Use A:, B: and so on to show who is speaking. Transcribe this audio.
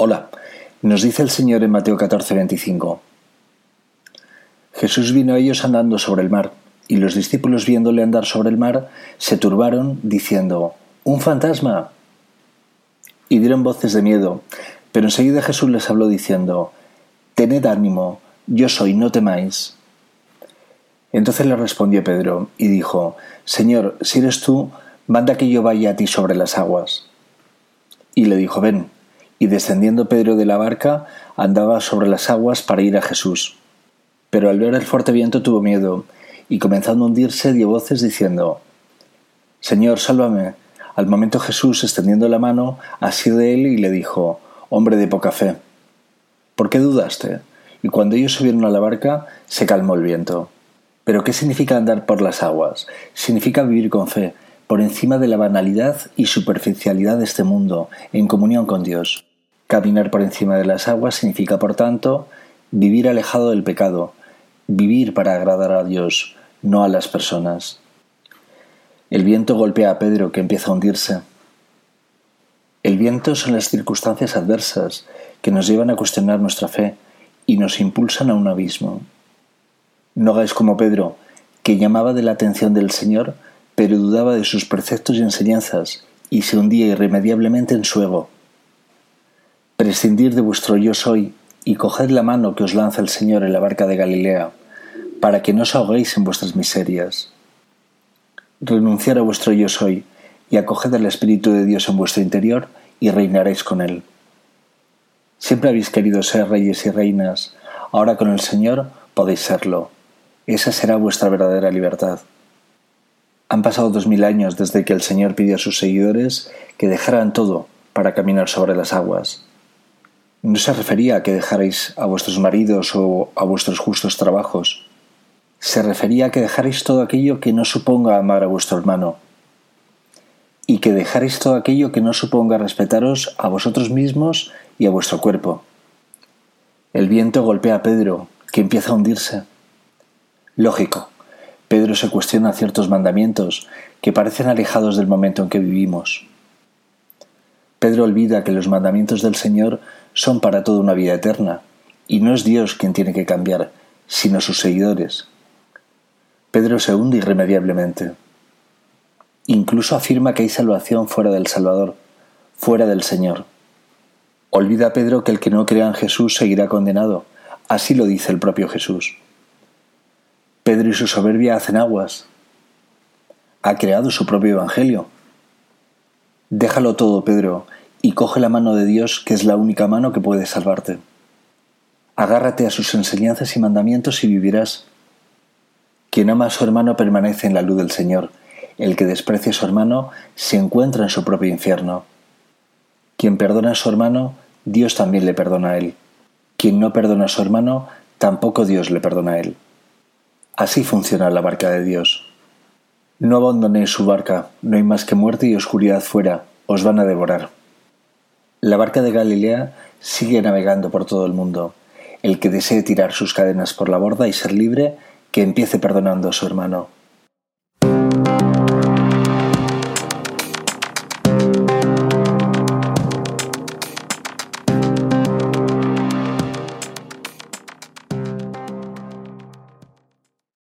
A: Hola, nos dice el Señor en Mateo 14, 25. Jesús vino a ellos andando sobre el mar, y los discípulos viéndole andar sobre el mar, se turbaron, diciendo, ¡Un fantasma! Y dieron voces de miedo, pero enseguida Jesús les habló diciendo, Tened ánimo, yo soy, no temáis. Entonces le respondió Pedro y dijo, Señor, si eres tú, manda que yo vaya a ti sobre las aguas. Y le dijo, ven. Y descendiendo Pedro de la barca, andaba sobre las aguas para ir a Jesús. Pero al ver el fuerte viento tuvo miedo, y comenzando a hundirse dio voces diciendo, Señor, sálvame. Al momento Jesús, extendiendo la mano, asió de él y le dijo, Hombre de poca fe, ¿por qué dudaste? Y cuando ellos subieron a la barca, se calmó el viento. Pero ¿qué significa andar por las aguas? Significa vivir con fe, por encima de la banalidad y superficialidad de este mundo, en comunión con Dios. Caminar por encima de las aguas significa, por tanto, vivir alejado del pecado, vivir para agradar a Dios, no a las personas. El viento golpea a Pedro, que empieza a hundirse. El viento son las circunstancias adversas que nos llevan a cuestionar nuestra fe y nos impulsan a un abismo. No hagáis como Pedro, que llamaba de la atención del Señor, pero dudaba de sus preceptos y enseñanzas, y se hundía irremediablemente en su ego. Prescindir de vuestro yo soy, y coged la mano que os lanza el Señor en la barca de Galilea, para que no os ahoguéis en vuestras miserias. Renunciar a vuestro yo soy, y acoged al Espíritu de Dios en vuestro interior, y reinaréis con él. Siempre habéis querido ser reyes y reinas, ahora con el Señor podéis serlo. Esa será vuestra verdadera libertad. Han pasado dos mil años desde que el Señor pidió a sus seguidores que dejaran todo para caminar sobre las aguas. No se refería a que dejarais a vuestros maridos o a vuestros justos trabajos. Se refería a que dejarais todo aquello que no suponga amar a vuestro hermano y que dejarais todo aquello que no suponga respetaros a vosotros mismos y a vuestro cuerpo. El viento golpea a Pedro, que empieza a hundirse. Lógico, Pedro se cuestiona ciertos mandamientos que parecen alejados del momento en que vivimos. Pedro olvida que los mandamientos del Señor son para toda una vida eterna, y no es Dios quien tiene que cambiar, sino sus seguidores. Pedro se hunde irremediablemente. Incluso afirma que hay salvación fuera del Salvador, fuera del Señor. Olvida Pedro que el que no crea en Jesús seguirá condenado. Así lo dice el propio Jesús. Pedro y su soberbia hacen aguas. Ha creado su propio Evangelio. Déjalo todo, Pedro, y coge la mano de Dios, que es la única mano que puede salvarte. Agárrate a sus enseñanzas y mandamientos y vivirás. Quien ama a su hermano permanece en la luz del Señor. El que desprecia a su hermano se encuentra en su propio infierno. Quien perdona a su hermano, Dios también le perdona a él. Quien no perdona a su hermano, tampoco Dios le perdona a él. Así funciona la barca de Dios. No abandonéis su barca, no hay más que muerte y oscuridad fuera, os van a devorar. La barca de Galilea sigue navegando por todo el mundo. El que desee tirar sus cadenas por la borda y ser libre, que empiece perdonando a su hermano.